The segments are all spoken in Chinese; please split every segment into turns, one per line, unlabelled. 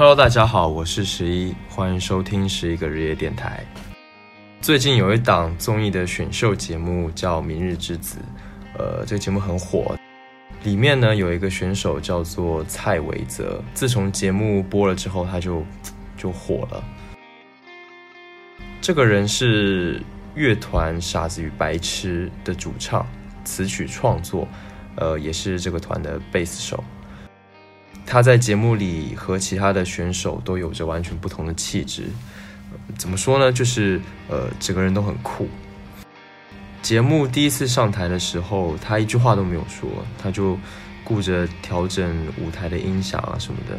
Hello，大家好，我是十一，欢迎收听十一个日夜电台。最近有一档综艺的选秀节目叫《明日之子》，呃，这个节目很火。里面呢有一个选手叫做蔡维泽，自从节目播了之后，他就就火了。这个人是乐团傻子与白痴的主唱，词曲创作，呃，也是这个团的贝斯手。他在节目里和其他的选手都有着完全不同的气质，怎么说呢？就是呃，整个人都很酷。节目第一次上台的时候，他一句话都没有说，他就顾着调整舞台的音响啊什么的，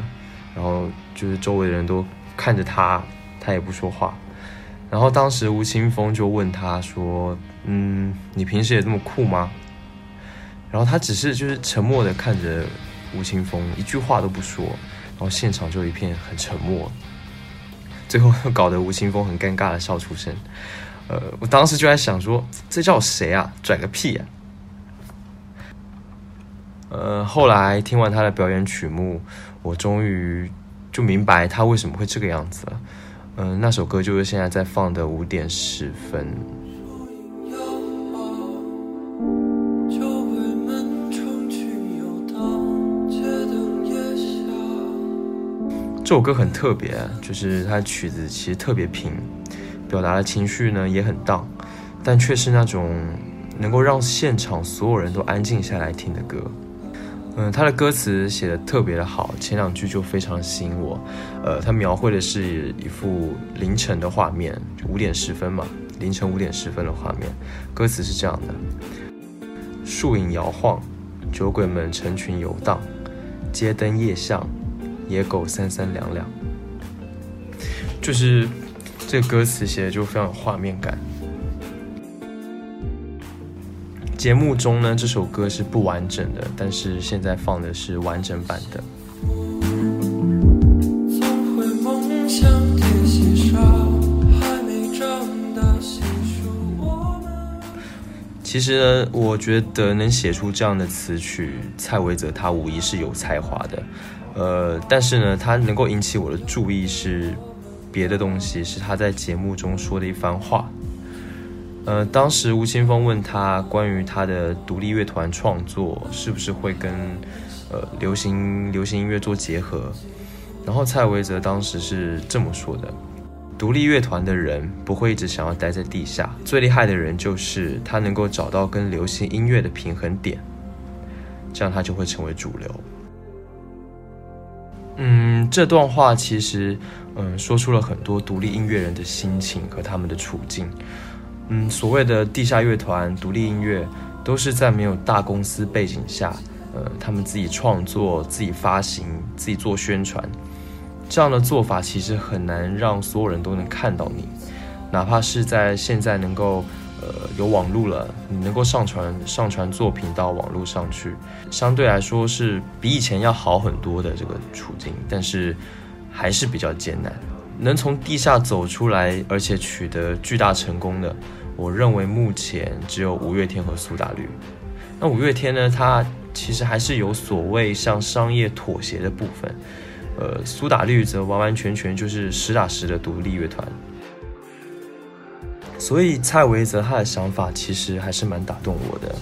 然后就是周围的人都看着他，他也不说话。然后当时吴青峰就问他说：“嗯，你平时也这么酷吗？”然后他只是就是沉默的看着。吴青峰一句话都不说，然后现场就一片很沉默，最后搞得吴青峰很尴尬的笑出声。呃，我当时就在想说，这叫谁啊？拽个屁啊！呃，后来听完他的表演曲目，我终于就明白他为什么会这个样子了。嗯，那首歌就是现在在放的五点十分。这首歌很特别，就是它的曲子其实特别平，表达的情绪呢也很荡，但却是那种能够让现场所有人都安静下来听的歌。嗯，它的歌词写的特别的好，前两句就非常吸引我。呃，它描绘的是一幅凌晨的画面，五点十分嘛，凌晨五点十分的画面。歌词是这样的：树影摇晃，酒鬼们成群游荡，街灯夜巷。野狗三三两两，就是这个歌词写的就非常有画面感。节目中呢，这首歌是不完整的，但是现在放的是完整版的。其实呢，我觉得能写出这样的词曲，蔡维泽他无疑是有才华的。呃，但是呢，他能够引起我的注意是别的东西，是他在节目中说的一番话。呃，当时吴青峰问他关于他的独立乐团创作是不是会跟呃流行流行音乐做结合，然后蔡维泽当时是这么说的：独立乐团的人不会一直想要待在地下，最厉害的人就是他能够找到跟流行音乐的平衡点，这样他就会成为主流。嗯，这段话其实，嗯，说出了很多独立音乐人的心情和他们的处境。嗯，所谓的地下乐团、独立音乐，都是在没有大公司背景下，呃，他们自己创作、自己发行、自己做宣传，这样的做法其实很难让所有人都能看到你，哪怕是在现在能够。呃，有网络了，你能够上传上传作品到网络上去，相对来说是比以前要好很多的这个处境，但是还是比较艰难。能从地下走出来，而且取得巨大成功的，我认为目前只有五月天和苏打绿。那五月天呢？它其实还是有所谓向商业妥协的部分。呃，苏打绿则完完全全就是实打实的独立乐团。所以蔡维泽他的想法其实还是蛮打动我的。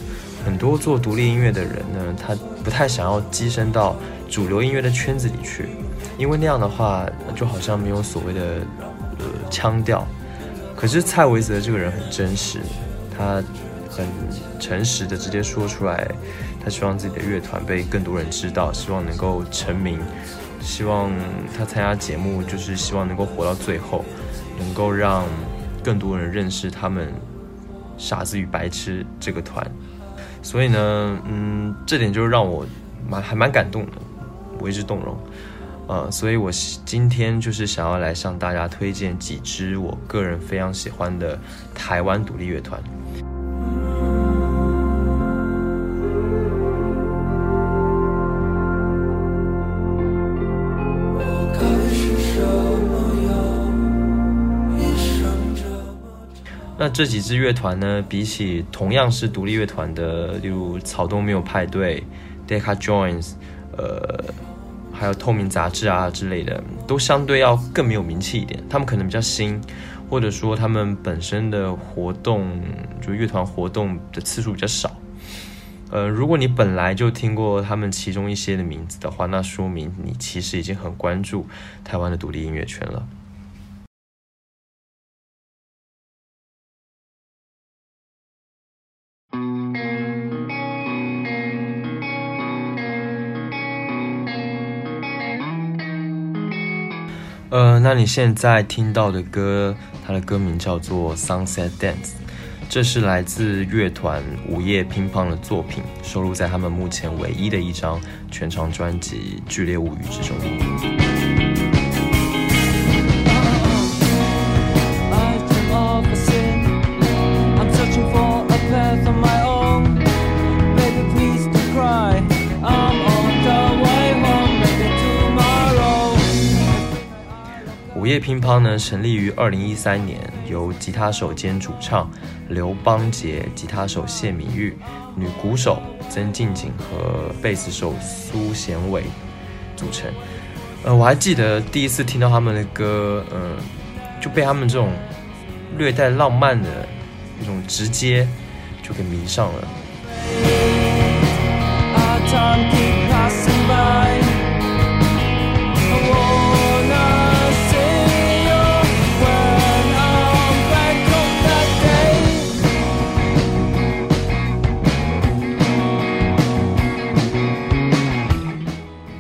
很多做独立音乐的人呢，他不太想要跻身到主流音乐的圈子里去，因为那样的话就好像没有所谓的呃腔调。可是蔡维泽这个人很真实，他很诚实的直接说出来，他希望自己的乐团被更多人知道，希望能够成名，希望他参加节目就是希望能够活到最后，能够让。更多人认识他们《傻子与白痴》这个团，所以呢，嗯，这点就让我蛮还蛮感动的，为之动容。呃，所以我今天就是想要来向大家推荐几支我个人非常喜欢的台湾独立乐团。那这几支乐团呢，比起同样是独立乐团的，例如草东没有派对、Deca Joins，呃，还有透明杂志啊之类的，都相对要更没有名气一点。他们可能比较新，或者说他们本身的活动，就乐团活动的次数比较少。呃，如果你本来就听过他们其中一些的名字的话，那说明你其实已经很关注台湾的独立音乐圈了。那你现在听到的歌，它的歌名叫做《Sunset Dance》，这是来自乐团午夜乒乓的作品，收录在他们目前唯一的一张全长专辑《剧烈物语》之中。乒乓呢，成立于二零一三年，由吉他手兼主唱刘邦杰、吉他手谢敏玉、女鼓手曾静静和贝斯手苏贤伟组成。呃，我还记得第一次听到他们的歌，嗯，就被他们这种略带浪漫的一种直接就给迷上了。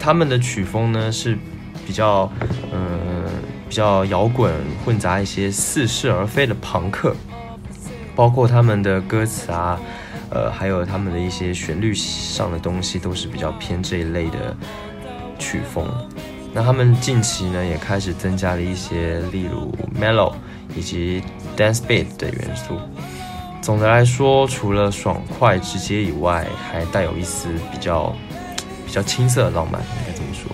他们的曲风呢是比较，嗯，比较摇滚，混杂一些似是而非的朋克，包括他们的歌词啊，呃，还有他们的一些旋律上的东西都是比较偏这一类的曲风。那他们近期呢也开始增加了一些，例如 mellow 以及 dance beat 的元素。总的来说，除了爽快直接以外，还带有一丝比较。比较青涩的浪漫，应该这么说。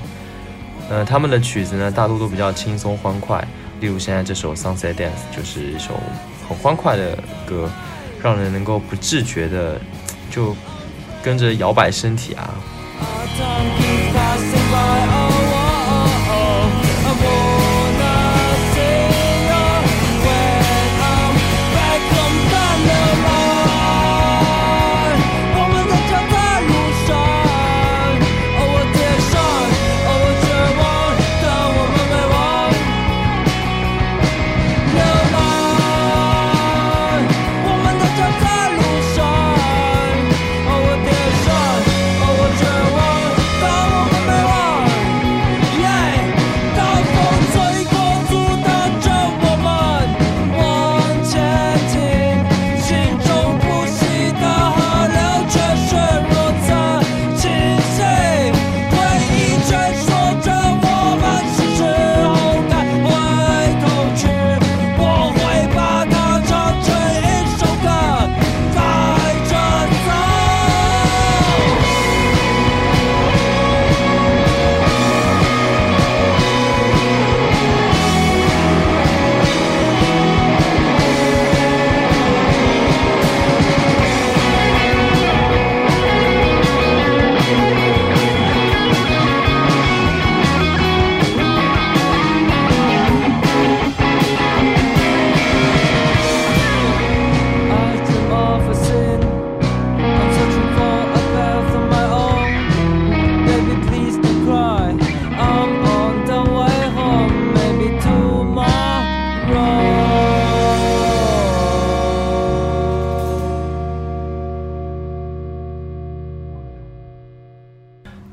呃，他们的曲子呢，大多都比较轻松欢快。例如现在这首《Sunset Dance》就是一首很欢快的歌，让人能够不自觉的就跟着摇摆身体啊。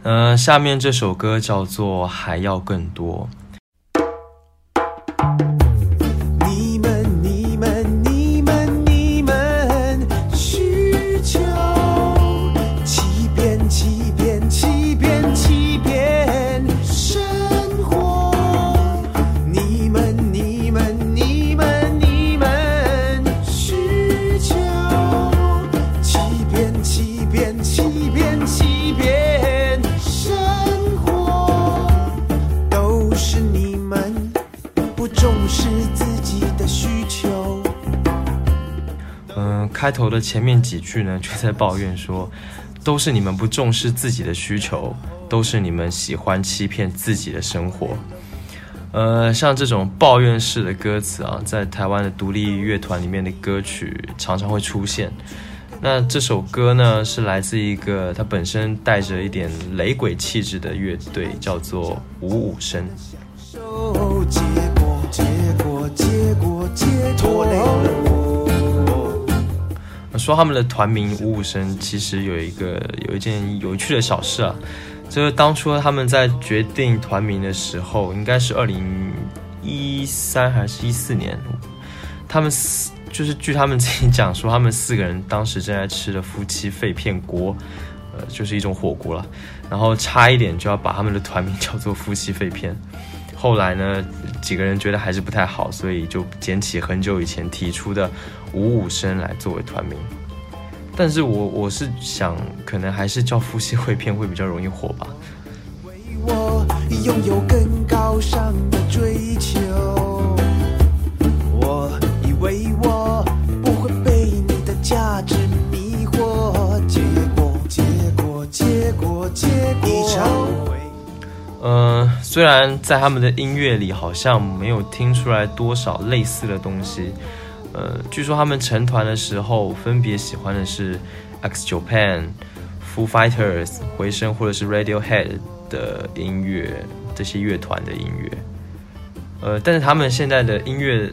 嗯下面这首歌叫做《还要更多》。的前面几句呢，就在抱怨说，都是你们不重视自己的需求，都是你们喜欢欺骗自己的生活。呃，像这种抱怨式的歌词啊，在台湾的独立乐团里面的歌曲常常会出现。那这首歌呢，是来自一个它本身带着一点雷鬼气质的乐队，叫做五五声。说他们的团名五五声，其实有一个有一件有趣的小事啊。就是当初他们在决定团名的时候，应该是二零一三还是一四年，他们四就是据他们自己讲说，他们四个人当时正在吃的夫妻肺片锅，呃，就是一种火锅了，然后差一点就要把他们的团名叫做夫妻肺片，后来呢，几个人觉得还是不太好，所以就捡起很久以前提出的五五声来作为团名。但是我我是想，可能还是叫夫妻会片会比较容易火吧
为我拥有更高尚的追求我以为我不会被你的价值迷惑结果结果结果结果。
嗯，虽然在他们的音乐里好像没有听出来多少类似的东西。呃，据说他们成团的时候，分别喜欢的是 X Japan、Foo Fighters、回声或者是 Radiohead 的音乐，这些乐团的音乐。呃，但是他们现在的音乐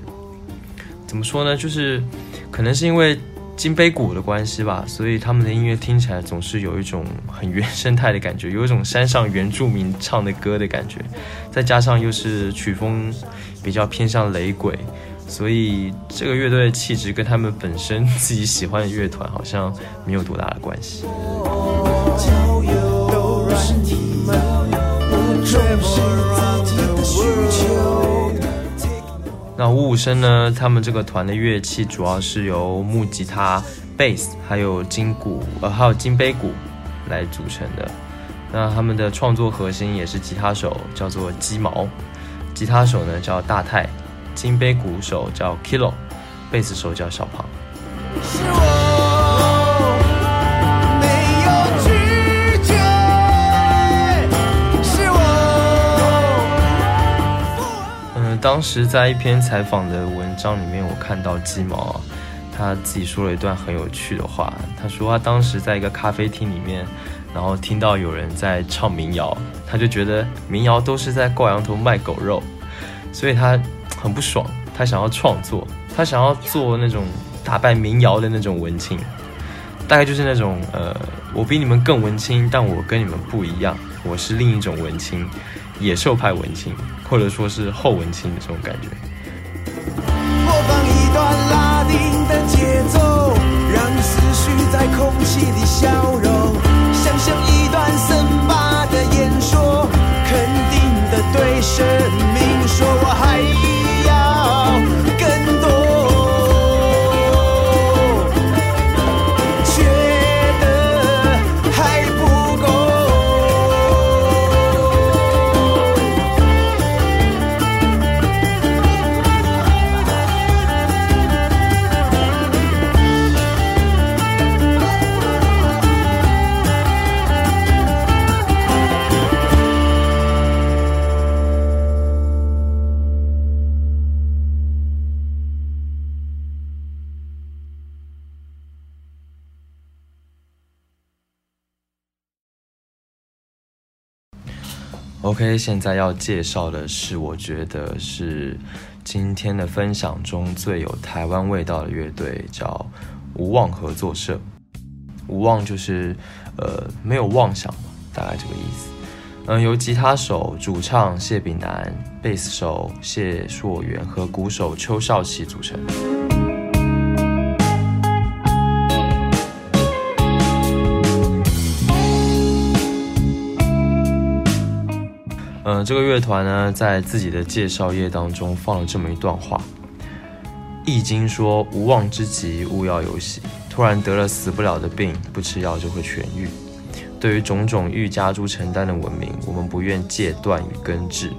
怎么说呢？就是可能是因为金杯谷的关系吧，所以他们的音乐听起来总是有一种很原生态的感觉，有一种山上原住民唱的歌的感觉，再加上又是曲风比较偏向雷鬼。所以这个乐队的气质跟他们本身自己喜欢的乐团好像没有多大的关系。那五五声呢？他们这个团的乐器主要是由木吉他、贝斯，还有金鼓，呃，还有金杯鼓来组成的。那他们的创作核心也是吉他手，叫做鸡毛；吉他手呢叫大太。金杯鼓手叫 Kilo，贝斯手叫小胖，当时在一篇采访的文章里面，我看到鸡毛，他自己说了一段很有趣的话。他说他当时在一个咖啡厅里面，然后听到有人在唱民谣，他就觉得民谣都是在挂羊头卖狗肉，所以他。很不爽，他想要创作，他想要做那种打败民谣的那种文青，大概就是那种呃，我比你们更文青，但我跟你们不一样，我是另一种文青，野兽派文青，或者说是后文青的这种感觉。播放一段拉丁的节奏，让思绪在空气里消融，想象一段森巴的演说，肯定的对生命 OK，现在要介绍的是，我觉得是今天的分享中最有台湾味道的乐队，叫无望合作社。无望就是呃没有妄想嘛，大概这个意思。嗯，由吉他手、主唱谢炳南、贝斯手谢硕元和鼓手邱少奇组成。嗯，这个乐团呢，在自己的介绍页当中放了这么一段话，《易经》说：“无妄之疾，勿要有喜。突然得了死不了的病，不吃药就会痊愈。对于种种欲加诸承担的文明，我们不愿戒断与根治。”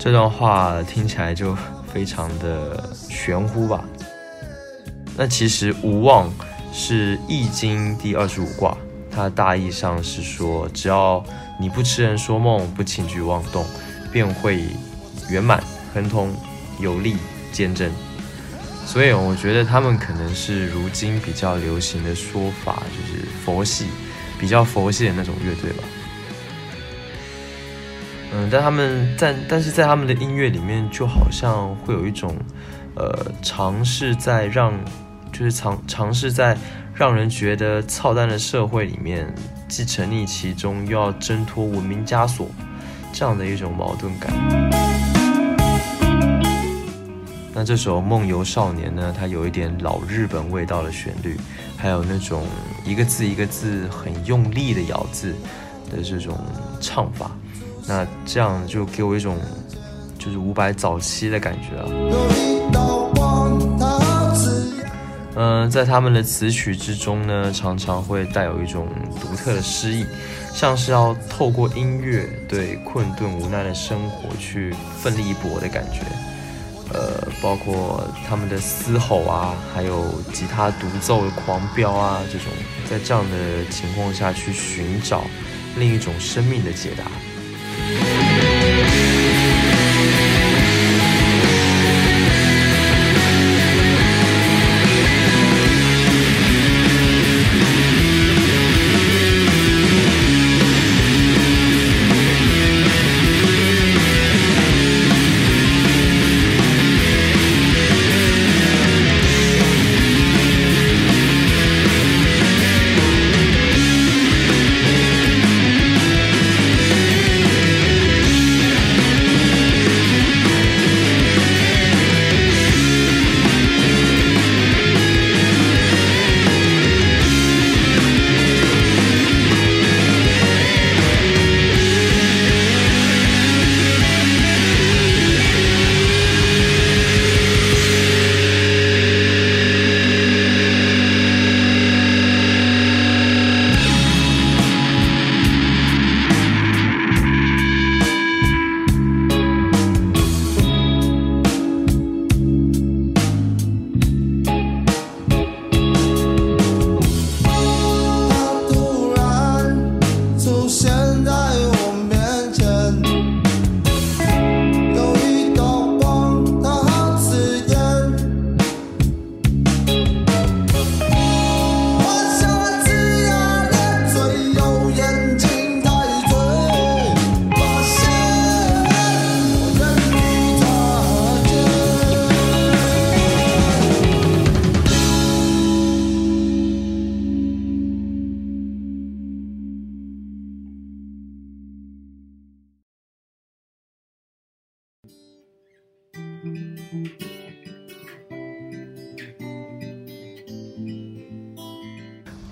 这段话听起来就非常的玄乎吧？那其实无妄是《易经》第二十五卦。它大意上是说，只要你不痴人说梦，不轻举妄动，便会圆满、亨通、有力、坚贞。所以我觉得他们可能是如今比较流行的说法，就是佛系，比较佛系的那种乐队吧。嗯，但他们在，但是在他们的音乐里面，就好像会有一种，呃，尝试在让，就是尝尝试在让人觉得操蛋的社会里面，既沉溺其中，又要挣脱文明枷锁，这样的一种矛盾感。那这首《梦游少年》呢？它有一点老日本味道的旋律，还有那种一个字一个字很用力的咬字的这种唱法，那这样就给我一种就是伍佰早期的感觉啊。嗯，在他们的词曲之中呢，常常会带有一种独特的诗意，像是要透过音乐对困顿无奈的生活去奋力一搏的感觉。呃，包括他们的嘶吼啊，还有吉他独奏的狂飙啊，这种在这样的情况下去寻找另一种生命的解答。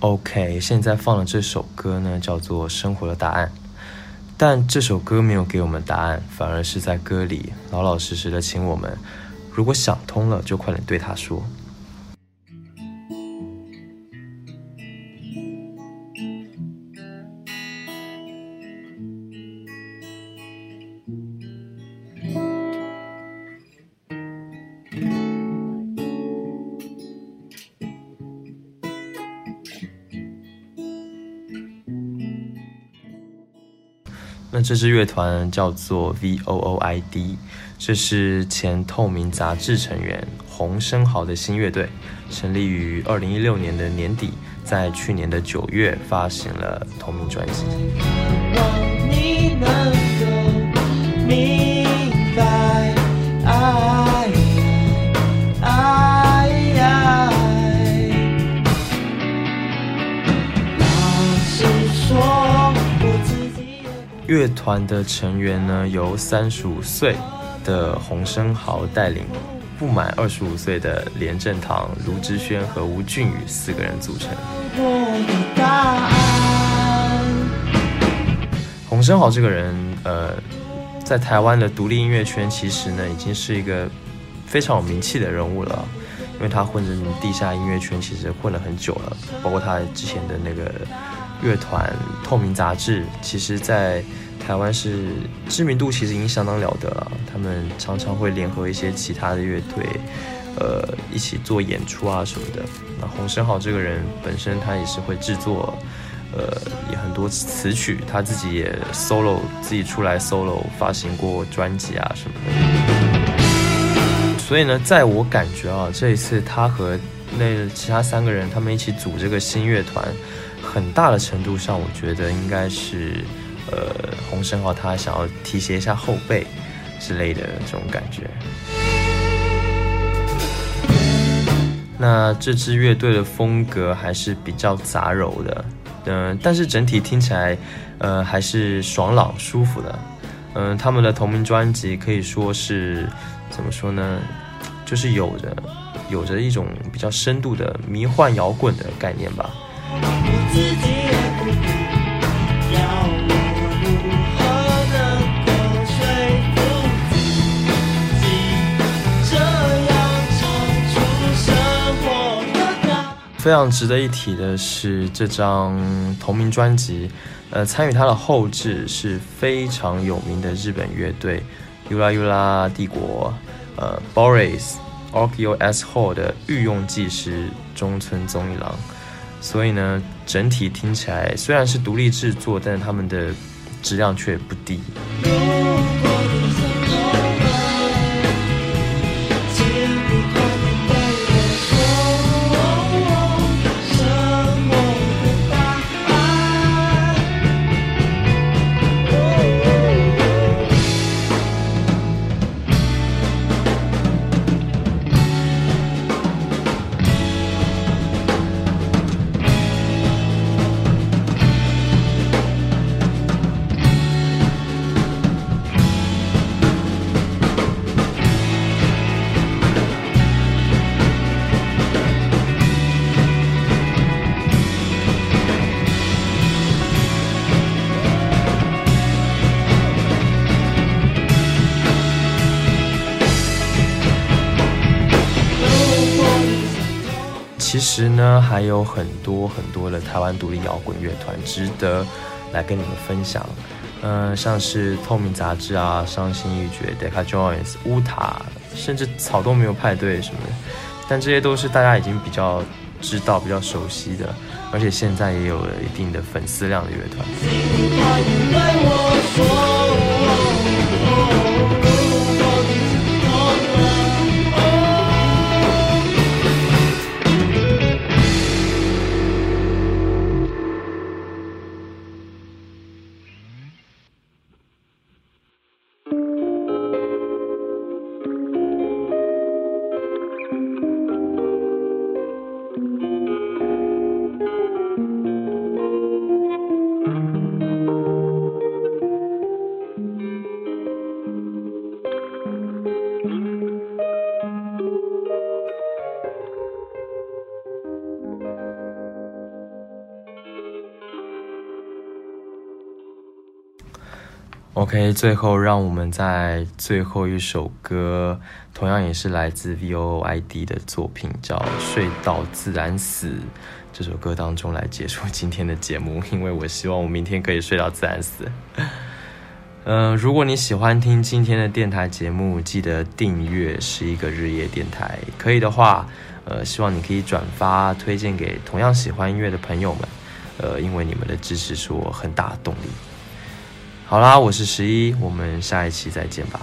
OK，现在放的这首歌呢，叫做《生活的答案》，但这首歌没有给我们答案，反而是在歌里老老实实的请我们，如果想通了，就快点对他说。这支乐团叫做 V O O I D，这是前透明杂志成员洪生豪的新乐队，成立于二零一六年的年底，在去年的九月发行了同名专辑。你能够明乐团的成员呢，由三十五岁的洪生豪带领，不满二十五岁的连正堂、卢志轩和吴俊宇四个人组成。洪生豪这个人，呃，在台湾的独立音乐圈，其实呢，已经是一个非常有名气的人物了，因为他混着地下音乐圈，其实混了很久了，包括他之前的那个。乐团透明杂志，其实在台湾是知名度其实已经相当了得了。他们常常会联合一些其他的乐队，呃，一起做演出啊什么的。那洪生豪这个人本身他也是会制作呃，也很多词曲，他自己也 solo 自己出来 solo 发行过专辑啊什么的。所以呢，在我感觉啊，这一次他和那其他三个人他们一起组这个新乐团，很大的程度上，我觉得应该是呃，洪生豪他想要提携一下后辈之类的这种感觉。那这支乐队的风格还是比较杂糅的。嗯，但是整体听起来，呃，还是爽朗舒服的。嗯，他们的同名专辑可以说是怎么说呢？就是有着有着一种比较深度的迷幻摇滚的概念吧。非常值得一提的是，这张同名专辑，呃，参与它的后制是非常有名的日本乐队 Ula Ula 帝国，呃，Boris Orkyo S Hall 的御用技师中村宗一郎。所以呢，整体听起来虽然是独立制作，但是他们的质量却不低。其实呢，还有很多很多的台湾独立摇滚乐团值得来跟你们分享。嗯，像是透明杂志啊、伤心欲绝、Deca Joins、乌塔，甚至草东没有派对什么的。但这些都是大家已经比较知道、比较熟悉的，而且现在也有了一定的粉丝量的乐团。OK，最后让我们在最后一首歌，同样也是来自 VOID 的作品，叫《睡到自然死》这首歌当中来结束今天的节目，因为我希望我明天可以睡到自然死。嗯，如果你喜欢听今天的电台节目，记得订阅是一个日夜电台，可以的话，呃，希望你可以转发推荐给同样喜欢音乐的朋友们，呃，因为你们的支持是我很大的动力。好啦，我是十一，我们下一期再见吧。